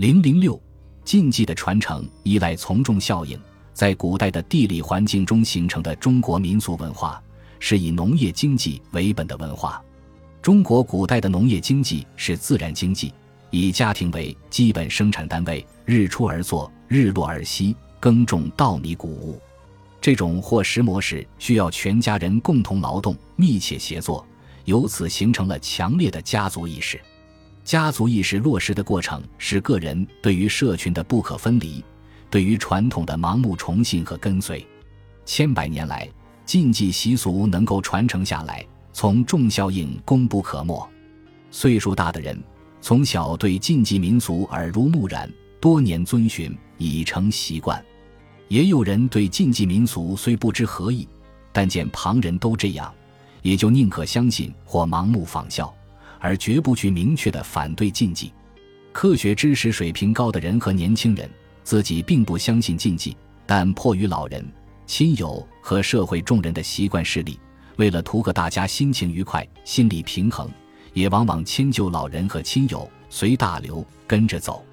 零零六，禁忌的传承依赖从众效应，在古代的地理环境中形成的中国民俗文化，是以农业经济为本的文化。中国古代的农业经济是自然经济，以家庭为基本生产单位，日出而作，日落而息，耕种稻米谷物。这种获食模式需要全家人共同劳动、密切协作，由此形成了强烈的家族意识。家族意识落实的过程是个人对于社群的不可分离，对于传统的盲目崇信和跟随。千百年来，禁忌习俗能够传承下来，从众效应功不可没。岁数大的人从小对禁忌民俗耳濡目染，多年遵循已成习惯；也有人对禁忌民俗虽不知何意，但见旁人都这样，也就宁可相信或盲目仿效。而绝不去明确的反对禁忌。科学知识水平高的人和年轻人自己并不相信禁忌，但迫于老人、亲友和社会众人的习惯势力，为了图个大家心情愉快、心理平衡，也往往迁就老人和亲友，随大流跟着走。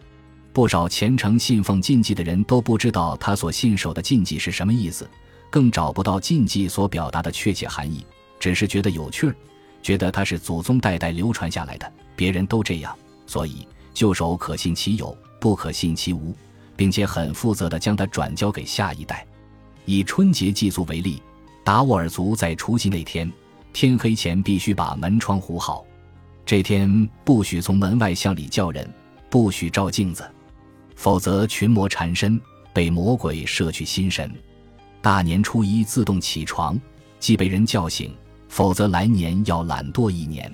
不少虔诚信奉禁忌的人都不知道他所信守的禁忌是什么意思，更找不到禁忌所表达的确切含义，只是觉得有趣儿。觉得他是祖宗代代流传下来的，别人都这样，所以旧手可信其有，不可信其无，并且很负责地将它转交给下一代。以春节祭祖为例，达斡尔族在除夕那天天黑前必须把门窗糊好，这天不许从门外向里叫人，不许照镜子，否则群魔缠身，被魔鬼摄去心神。大年初一自动起床，既被人叫醒。否则来年要懒惰一年。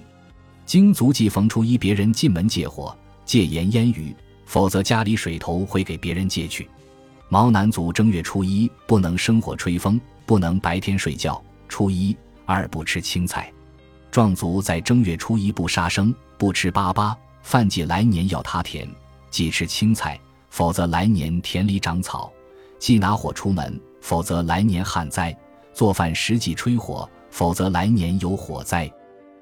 经足祭逢初一，别人进门借火、借盐烟雨，否则家里水头会给别人借去。毛南族正月初一不能生火吹风，不能白天睡觉。初一二不吃青菜。壮族在正月初一不杀生，不吃粑粑，饭祭来年要他田，忌吃青菜，否则来年田里长草。忌拿火出门，否则来年旱灾。做饭时忌吹火。否则来年有火灾。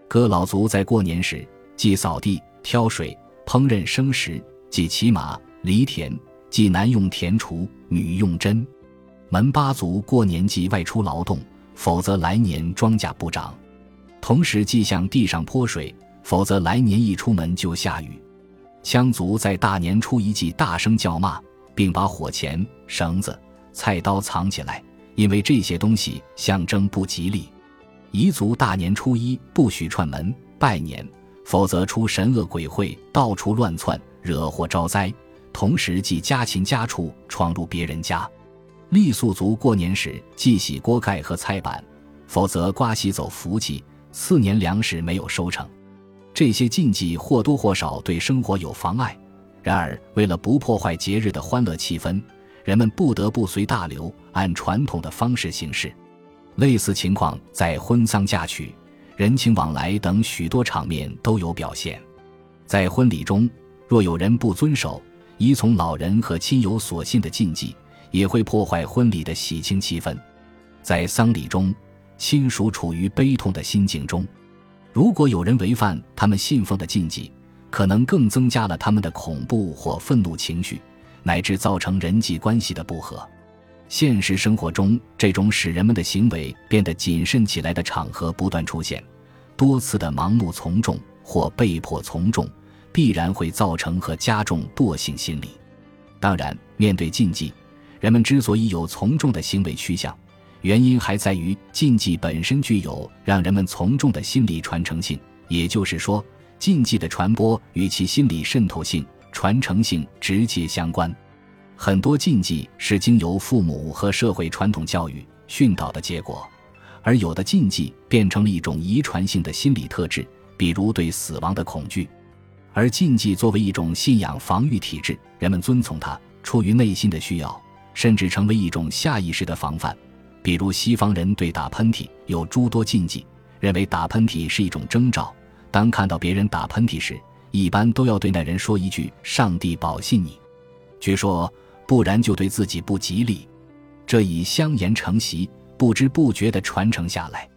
哥老族在过年时忌扫地、挑水、烹饪生食，忌骑马、犁田，忌男用田锄，女用针。门巴族过年忌外出劳动，否则来年庄稼不长。同时忌向地上泼水，否则来年一出门就下雨。羌族在大年初一忌大声叫骂，并把火钳、绳子、菜刀藏起来，因为这些东西象征不吉利。彝族大年初一不许串门拜年，否则出神恶鬼会，到处乱窜，惹祸招灾。同时忌家禽家畜闯入别人家。傈僳族过年时忌洗锅盖和菜板，否则刮洗走福气，次年粮食没有收成。这些禁忌或多或少对生活有妨碍。然而，为了不破坏节日的欢乐气氛，人们不得不随大流，按传统的方式行事。类似情况在婚丧嫁娶、人情往来等许多场面都有表现。在婚礼中，若有人不遵守依从老人和亲友所信的禁忌，也会破坏婚礼的喜庆气氛。在丧礼中，亲属处于悲痛的心境中，如果有人违反他们信奉的禁忌，可能更增加了他们的恐怖或愤怒情绪，乃至造成人际关系的不和。现实生活中，这种使人们的行为变得谨慎起来的场合不断出现，多次的盲目从众或被迫从众，必然会造成和加重惰性心理。当然，面对禁忌，人们之所以有从众的行为趋向，原因还在于禁忌本身具有让人们从众的心理传承性，也就是说，禁忌的传播与其心理渗透性、传承性直接相关。很多禁忌是经由父母和社会传统教育训导的结果，而有的禁忌变成了一种遗传性的心理特质，比如对死亡的恐惧。而禁忌作为一种信仰防御体制，人们遵从它，出于内心的需要，甚至成为一种下意识的防范。比如西方人对打喷嚏有诸多禁忌，认为打喷嚏是一种征兆，当看到别人打喷嚏时，一般都要对那人说一句“上帝保信你”。据说。不然就对自己不吉利，这已相言承袭，不知不觉地传承下来。